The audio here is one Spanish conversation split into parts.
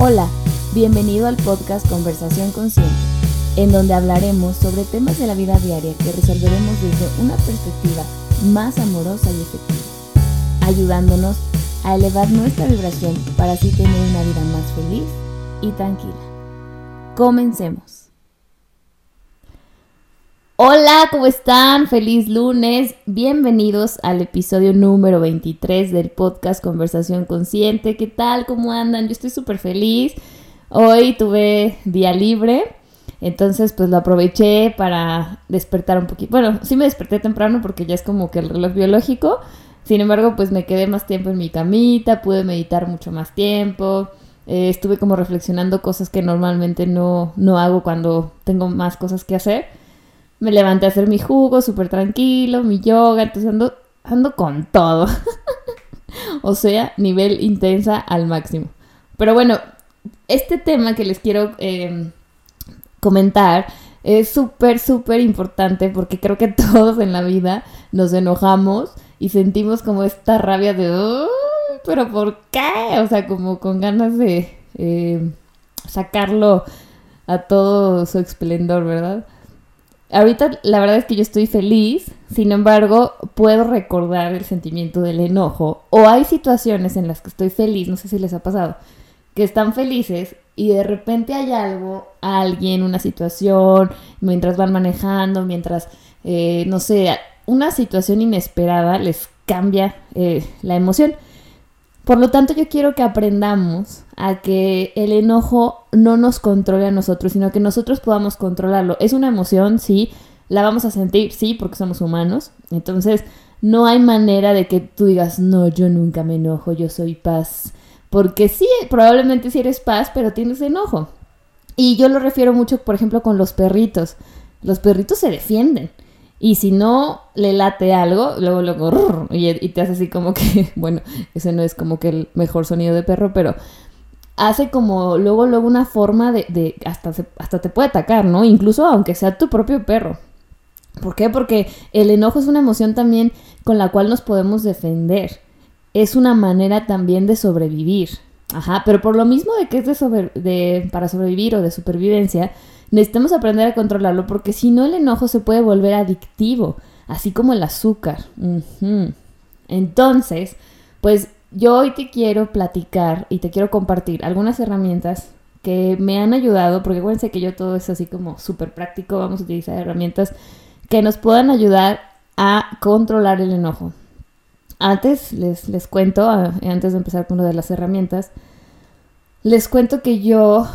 Hola, bienvenido al podcast Conversación Consciente, en donde hablaremos sobre temas de la vida diaria que resolveremos desde una perspectiva más amorosa y efectiva, ayudándonos a elevar nuestra vibración para así tener una vida más feliz y tranquila. Comencemos. Hola, ¿cómo están? Feliz lunes. Bienvenidos al episodio número 23 del podcast Conversación Consciente. ¿Qué tal? ¿Cómo andan? Yo estoy súper feliz. Hoy tuve día libre. Entonces, pues lo aproveché para despertar un poquito. Bueno, sí me desperté temprano porque ya es como que el reloj biológico. Sin embargo, pues me quedé más tiempo en mi camita, pude meditar mucho más tiempo. Eh, estuve como reflexionando cosas que normalmente no, no hago cuando tengo más cosas que hacer me levanté a hacer mi jugo súper tranquilo, mi yoga, entonces ando, ando con todo. o sea, nivel intensa al máximo. Pero bueno, este tema que les quiero em, comentar es súper, súper importante porque creo que todos en la vida nos enojamos y sentimos como esta rabia de, pero ¿por qué? O sea, como con ganas de em, sacarlo a todo su esplendor, ¿verdad? Ahorita la verdad es que yo estoy feliz, sin embargo, puedo recordar el sentimiento del enojo. O hay situaciones en las que estoy feliz, no sé si les ha pasado, que están felices y de repente hay algo, alguien, una situación, mientras van manejando, mientras, eh, no sé, una situación inesperada les cambia eh, la emoción. Por lo tanto, yo quiero que aprendamos a que el enojo no nos controle a nosotros, sino que nosotros podamos controlarlo. Es una emoción, sí, la vamos a sentir, sí, porque somos humanos. Entonces, no hay manera de que tú digas, no, yo nunca me enojo, yo soy paz. Porque sí, probablemente sí eres paz, pero tienes enojo. Y yo lo refiero mucho, por ejemplo, con los perritos. Los perritos se defienden. Y si no le late algo, luego, luego, y, te hace así como que, bueno, ese no es como que el mejor sonido de perro, pero hace como luego, luego una forma de, hasta, hasta te puede atacar, ¿no? Incluso aunque sea tu propio perro. ¿Por qué? Porque el enojo es una emoción también con la cual nos podemos defender. Es una manera también de sobrevivir. Ajá, pero por lo mismo de que es de, para sobrevivir o de supervivencia, necesitamos aprender a controlarlo porque si no el enojo se puede volver adictivo, así como el azúcar. Entonces, pues yo hoy te quiero platicar y te quiero compartir algunas herramientas que me han ayudado, porque acuérdense que yo todo es así como súper práctico, vamos a utilizar herramientas que nos puedan ayudar a controlar el enojo. Antes les, les cuento, antes de empezar con lo de las herramientas, les cuento que yo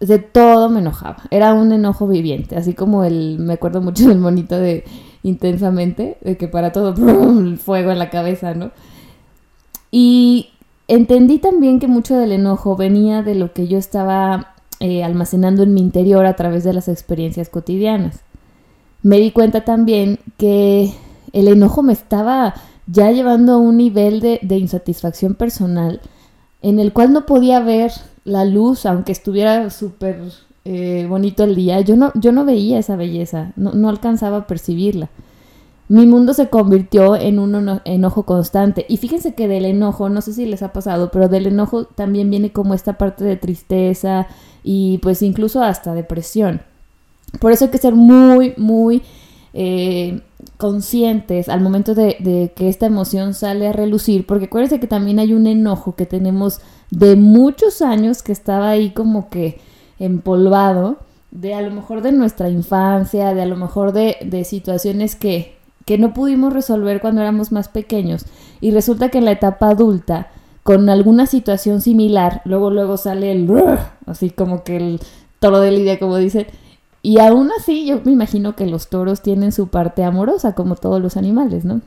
de todo me enojaba. Era un enojo viviente, así como el, me acuerdo mucho del monito de intensamente, de que para todo el fuego en la cabeza, ¿no? Y entendí también que mucho del enojo venía de lo que yo estaba eh, almacenando en mi interior a través de las experiencias cotidianas. Me di cuenta también que el enojo me estaba ya llevando a un nivel de, insatisfacción personal en el cual no podía ver la luz, aunque estuviera súper eh, bonito el día, yo no, yo no veía esa belleza, no, no, alcanzaba a percibirla. Mi mundo se convirtió en un enojo constante. Y fíjense que del enojo, no sé si les ha pasado, pero del enojo también viene como esta parte de tristeza y pues incluso hasta depresión. Por eso hay que ser muy, muy eh, conscientes al momento de, que esta emoción sale a relucir, porque acuérdense que también hay un enojo que tenemos de muchos años que estaba ahí como que empolvado, de a lo mejor de nuestra infancia, de a lo mejor de, de situaciones que, que no pudimos resolver cuando éramos más pequeños. Y resulta que en la etapa adulta, con alguna situación similar, luego luego sale el así como que el toro de lidia, como dicen, y aún así, yo me imagino que los toros tienen su parte amorosa, como todos los animales, ¿no?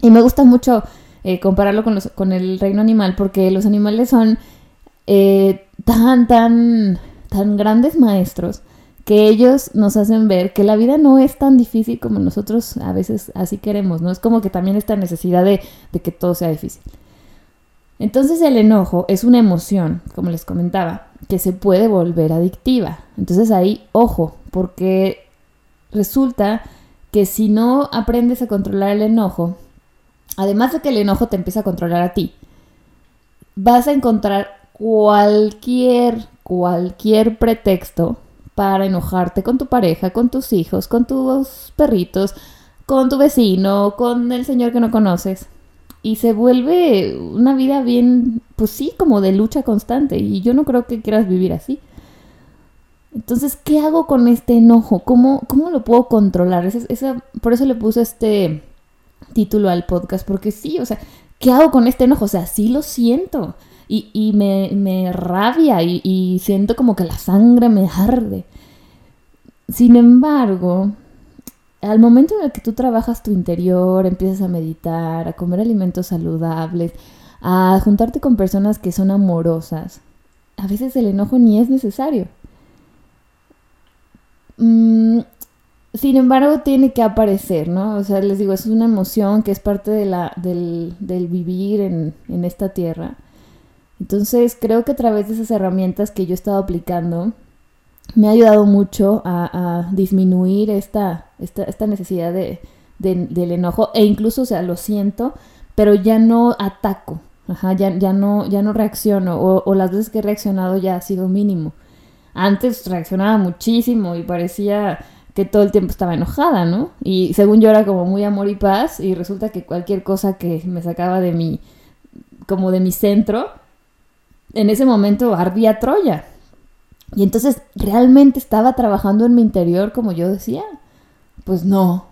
Y me gusta mucho eh, compararlo con, los, con el reino animal, porque los animales son eh, tan, tan, tan grandes maestros que ellos nos hacen ver que la vida no es tan difícil como nosotros a veces así queremos, ¿no? Es como que también esta necesidad de, de que todo sea difícil. Entonces el enojo es una emoción, como les comentaba, que se puede volver adictiva. Entonces ahí, ojo, porque resulta que si no aprendes a controlar el enojo, además de que el enojo te empieza a controlar a ti, vas a encontrar cualquier, cualquier pretexto para enojarte con tu pareja, con tus hijos, con tus perritos, con tu vecino, con el señor que no conoces. Y se vuelve una vida bien, pues sí, como de lucha constante. Y yo no creo que quieras vivir así. Entonces, ¿qué hago con este enojo? ¿Cómo, cómo lo puedo controlar? por eso le puse este título al podcast, porque sí, o sea, ¿qué hago con este enojo? O sea, sí lo siento y, y me, me, rabia y, y siento como que la sangre me arde. Sin embargo, al momento en el que tú trabajas tu interior, empiezas a meditar, a comer alimentos saludables, a juntarte con personas que son amorosas, a veces el enojo ni es necesario. Mm, sin embargo, tiene que aparecer, ¿no? O sea, les digo, es una emoción que es parte de la, del, del vivir en, en, esta tierra. Entonces, creo que a través de esas herramientas que yo he estado aplicando, me ha ayudado mucho a, a disminuir esta, esta, esta necesidad de, del enojo. E incluso, o sea, lo siento, pero ya no ataco. Ajá, ya, ya, no, ya no reacciono. O, o las veces que he reaccionado ya ha sido mínimo. Antes reaccionaba muchísimo y parecía que todo el tiempo estaba enojada, ¿no? Y según yo era como muy amor y paz y resulta que cualquier cosa que me sacaba de mi, como de mi centro, en ese momento ardía Troya. Y entonces, ¿realmente estaba trabajando en mi interior como yo decía? Pues no.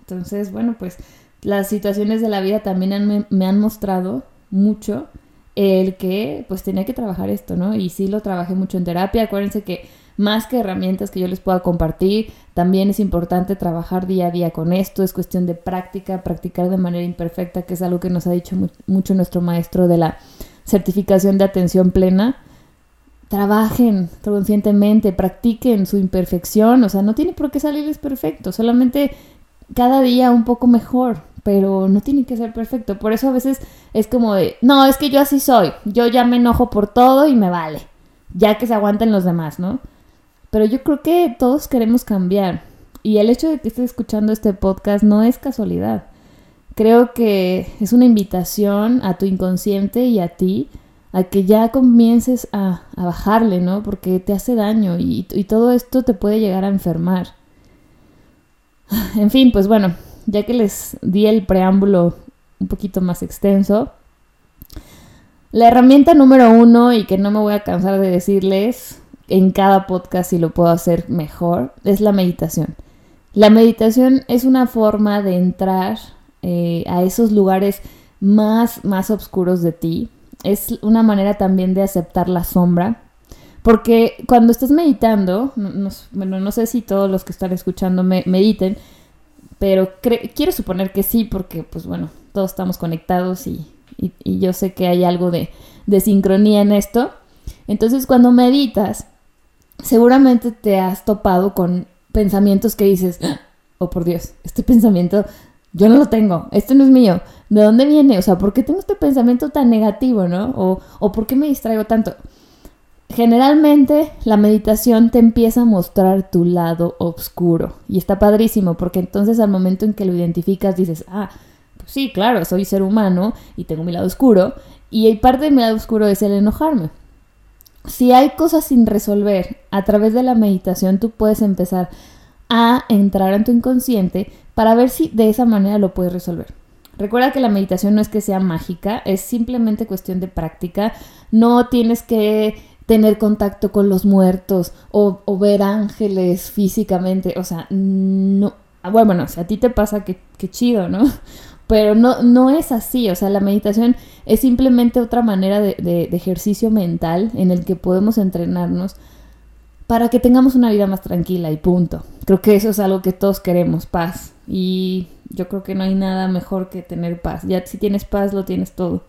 Entonces, bueno, pues las situaciones de la vida también me han mostrado mucho el que pues tenía que trabajar esto, ¿no? Y sí lo trabajé mucho en terapia. Acuérdense que más que herramientas que yo les pueda compartir, también es importante trabajar día a día con esto, es cuestión de práctica, practicar de manera imperfecta, que es algo que nos ha dicho mucho nuestro maestro de la certificación de atención plena. Trabajen conscientemente, practiquen su imperfección, o sea, no tiene por qué salirles perfecto, solamente cada día un poco mejor, pero no tiene que ser perfecto. Por eso a veces es como de, no, es que yo así soy, yo ya me enojo por todo y me vale, ya que se aguanten los demás, ¿no? Pero yo creo que todos queremos cambiar. Y el hecho de que estés escuchando este podcast no es casualidad. Creo que es una invitación a tu inconsciente y a ti a que ya comiences a, bajarle, ¿no? Porque te hace daño y todo esto te puede llegar a enfermar. En fin, pues bueno, ya que les di el preámbulo un poquito más extenso, la herramienta número uno y que no me voy a cansar de decirles en cada podcast y lo puedo hacer mejor, es la meditación. La meditación es una forma de entrar eh, a esos lugares más, más oscuros de ti. Es una manera también de aceptar la sombra. Porque cuando estás meditando, no, bueno, no sé si todos los que están escuchando me, mediten, pero quiero suponer que sí, porque pues bueno, todos estamos conectados y, y yo sé que hay algo de, de sincronía en esto. Entonces cuando meditas, seguramente te has topado con pensamientos que dices, oh por Dios, este pensamiento yo no lo tengo, este no es mío. ¿De dónde viene? O sea, ¿por qué tengo este pensamiento tan negativo, no? O, o ¿por qué me distraigo tanto? Generalmente la meditación te empieza a mostrar tu lado oscuro y está padrísimo porque entonces al momento en que lo identificas dices, ah, pues sí, claro, soy ser humano y tengo mi lado oscuro y parte de mi lado oscuro es el enojarme si hay cosas sin resolver, a través de la meditación tú puedes empezar a entrar en tu inconsciente para ver si de esa manera lo puedes resolver. Recuerda que la meditación no es que sea mágica, es simplemente cuestión de práctica. No tienes que tener contacto con los muertos o, ver ángeles físicamente. O sea, no. Ah, bueno, si a ti te pasa, que, que chido, ¿no? Pero no, no es así, o sea, la meditación es simplemente otra manera de, de, ejercicio mental en el que podemos entrenarnos para que tengamos una vida más tranquila y punto. Creo que eso es algo que todos queremos, paz. Y yo creo que no hay nada mejor que tener paz. Ya si tienes paz, lo tienes todo.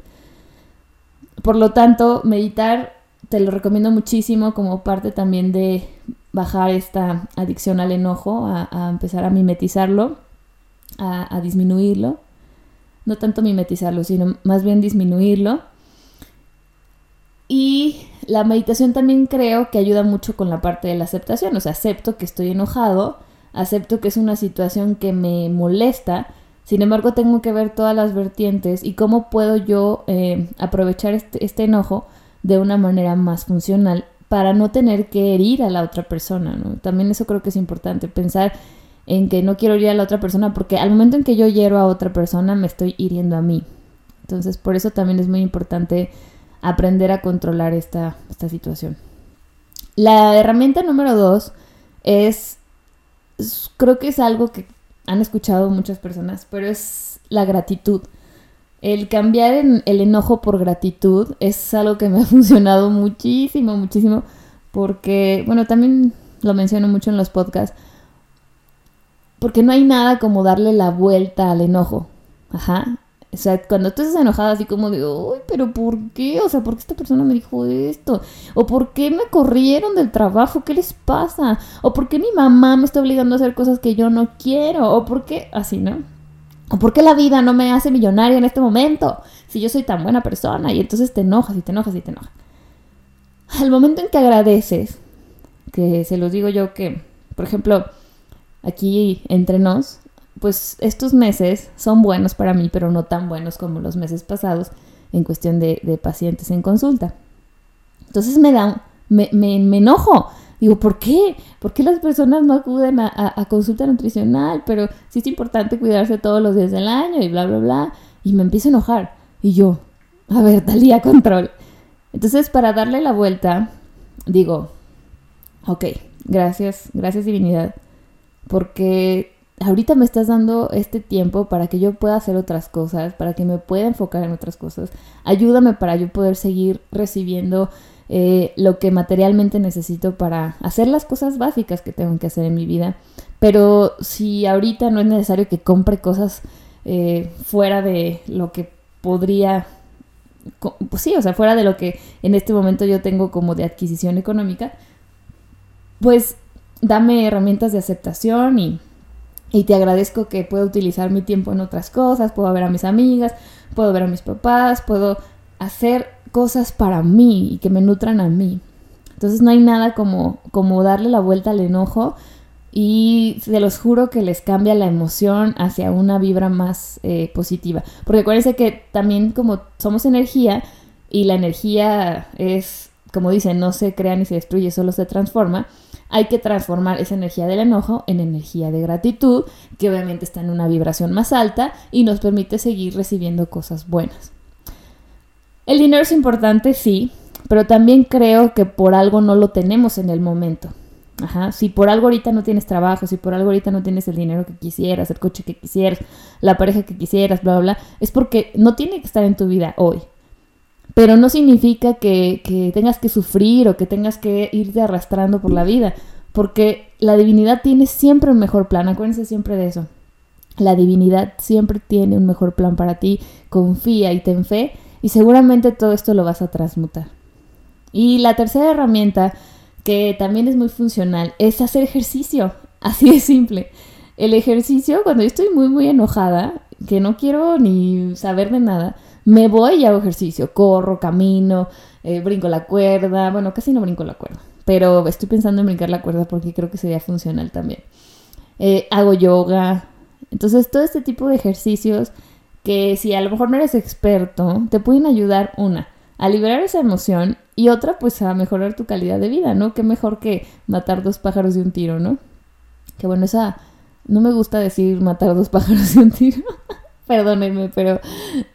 Por lo tanto, meditar te lo recomiendo muchísimo como parte también de bajar esta adicción al enojo, a, empezar a mimetizarlo, a disminuirlo. No tanto mimetizarlo, sino más bien disminuirlo. Y la meditación también creo que ayuda mucho con la parte de la aceptación, o sea, acepto que estoy enojado, acepto que es una situación que me molesta, sin embargo tengo que ver todas las vertientes y cómo puedo yo eh, aprovechar este, este enojo de una manera más funcional para no tener que herir a la otra persona. También eso creo que es importante, pensar en que no quiero herir a la otra persona porque al momento en que yo hiero a otra persona me estoy hiriendo a mí. Entonces, por eso también es muy importante aprender a controlar esta, esta situación. La herramienta número dos es, creo que es algo que han escuchado muchas personas, pero es la gratitud. El cambiar el enojo por gratitud es algo que me ha funcionado muchísimo, muchísimo, porque, bueno, también lo menciono mucho en los podcasts, porque no hay nada como darle la vuelta al enojo. Ajá. O sea, cuando tú estás enojada así como de, uy, pero ¿por qué? O sea, ¿por qué esta persona me dijo esto? ¿O por qué me corrieron del trabajo? ¿Qué les pasa? ¿O por qué mi mamá me está obligando a hacer cosas que yo no quiero? ¿O por qué? Así, ¿no? ¿O por qué la vida no me hace millonaria en este momento? Si yo soy tan buena persona y entonces te enojas y te enojas y te enojas. Al momento en que agradeces, que se los digo yo que, por ejemplo, aquí entre nos, pues estos meses son buenos para mí, pero no tan buenos como los meses pasados en cuestión de, pacientes en consulta. Entonces me da, me, me, enojo. Digo, ¿por qué? ¿Por qué las personas no acuden a, consulta nutricional? Pero sí es importante cuidarse todos los días del año y bla, bla, bla. Y me empiezo a enojar. Y yo, a ver, Talía, control. Entonces, para darle la vuelta, digo, ok, gracias, gracias divinidad, porque ahorita me estás dando este tiempo para que yo pueda hacer otras cosas, para que me pueda enfocar en otras cosas. Ayúdame para yo poder seguir recibiendo eh, lo que materialmente necesito para hacer las cosas básicas que tengo que hacer en mi vida. Pero si ahorita no es necesario que compre cosas eh, fuera de lo que podría, pues sí, o sea, fuera de lo que en este momento yo tengo como de adquisición económica, pues dame herramientas de aceptación y y te agradezco que puedo utilizar mi tiempo en otras cosas, puedo ver a mis amigas, puedo ver a mis papás, puedo hacer cosas para mí y que me nutran a mí. Entonces no hay nada como, como darle la vuelta al enojo y se los juro que les cambia la emoción hacia una vibra más eh, positiva. Porque acuérdense que también como somos energía y la energía es, como dicen, no se crea ni se destruye, solo se transforma hay que transformar esa energía del enojo en energía de gratitud, que obviamente está en una vibración más alta y nos permite seguir recibiendo cosas buenas. El dinero es importante, sí, pero también creo que por algo no lo tenemos en el momento. Ajá, si por algo ahorita no tienes trabajo, si por algo ahorita no tienes el dinero que quisieras, el coche que quisieras, la pareja que quisieras, bla, bla, bla, es porque no tiene que estar en tu vida hoy. Pero no significa que, tengas que sufrir o que tengas que irte arrastrando por la vida, porque la divinidad tiene siempre un mejor plan, acuérdense siempre de eso. La divinidad siempre tiene un mejor plan para ti, confía y ten fe y seguramente todo esto lo vas a transmutar. Y la tercera herramienta, que también es muy funcional, es hacer ejercicio, así de simple. El ejercicio, cuando yo estoy muy, muy enojada, que no quiero ni saber de nada, me voy y hago ejercicio, corro, camino, eh, brinco la cuerda, bueno, casi no brinco la cuerda, pero estoy pensando en brincar la cuerda porque creo que sería funcional también. Eh, hago yoga, entonces todo este tipo de ejercicios que si a lo mejor no eres experto, te pueden ayudar una, a liberar esa emoción y otra pues a mejorar tu calidad de vida, ¿no? Qué mejor que matar dos pájaros de un tiro, ¿no? Que bueno, esa... No me gusta decir matar dos pájaros de un tiro. Perdónenme, pero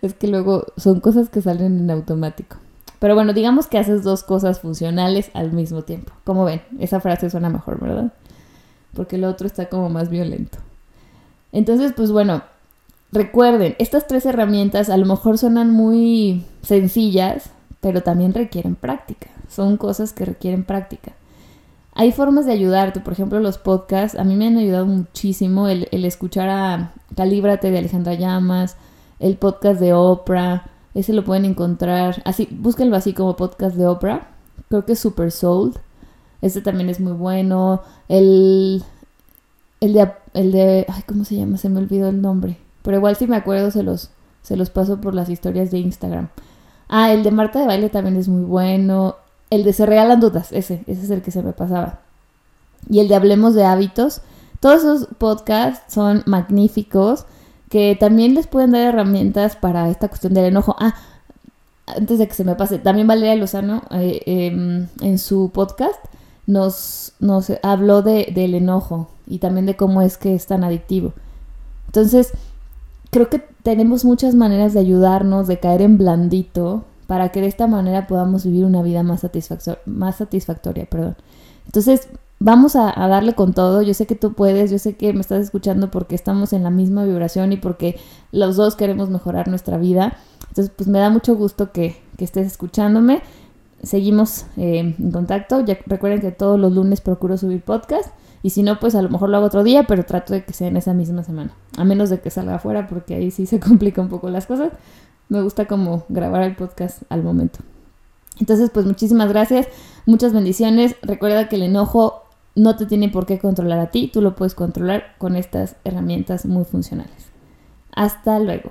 es que luego son cosas que salen en automático. Pero bueno, digamos que haces dos cosas funcionales al mismo tiempo. Como ven, esa frase suena mejor, ¿verdad? Porque el otro está como más violento. Entonces, pues bueno, recuerden, estas tres herramientas a lo mejor suenan muy sencillas, pero también requieren práctica. Son cosas que requieren práctica. Hay formas de ayudarte, por ejemplo, los podcasts. A mí me han ayudado muchísimo el, escuchar a Calíbrate de Alejandra Llamas, el podcast de Oprah. Ese lo pueden encontrar. Así, búsquenlo así como podcast de Oprah. Creo que es Super Soul. Este también es muy bueno. El, el de, el de, ay, ¿cómo se llama? Se me olvidó el nombre. Pero igual si me acuerdo se los, se los paso por las historias de Instagram. Ah, el de Marta de Baile también es muy bueno. El de Se Regalan Dudas, ese, ese es el que se me pasaba. Y el de Hablemos de Hábitos. Todos esos podcasts son magníficos que también les pueden dar herramientas para esta cuestión del enojo. Ah, antes de que se me pase, también Valeria Lozano eh, em, en su podcast nos, nos habló de, del enojo y también de cómo es que es tan adictivo. Entonces, creo que tenemos muchas maneras de ayudarnos, de caer en blandito, para que de esta manera podamos vivir una vida más, más satisfactoria. Perdón. Entonces, vamos a, darle con todo. Yo sé que tú puedes, yo sé que me estás escuchando porque estamos en la misma vibración y porque los dos queremos mejorar nuestra vida. Entonces, pues me da mucho gusto que, estés escuchándome. Seguimos eh, en contacto. Ya recuerden que todos los lunes procuro subir podcast. Y si no, pues a lo mejor lo hago otro día, pero trato de que sea en esa misma semana. A menos de que salga afuera, porque ahí sí se complica un poco las cosas. Me gusta como grabar el podcast al momento. Entonces, pues muchísimas gracias, muchas bendiciones. Recuerda que el enojo no te tiene por qué controlar a ti, tú lo puedes controlar con estas herramientas muy funcionales. Hasta luego.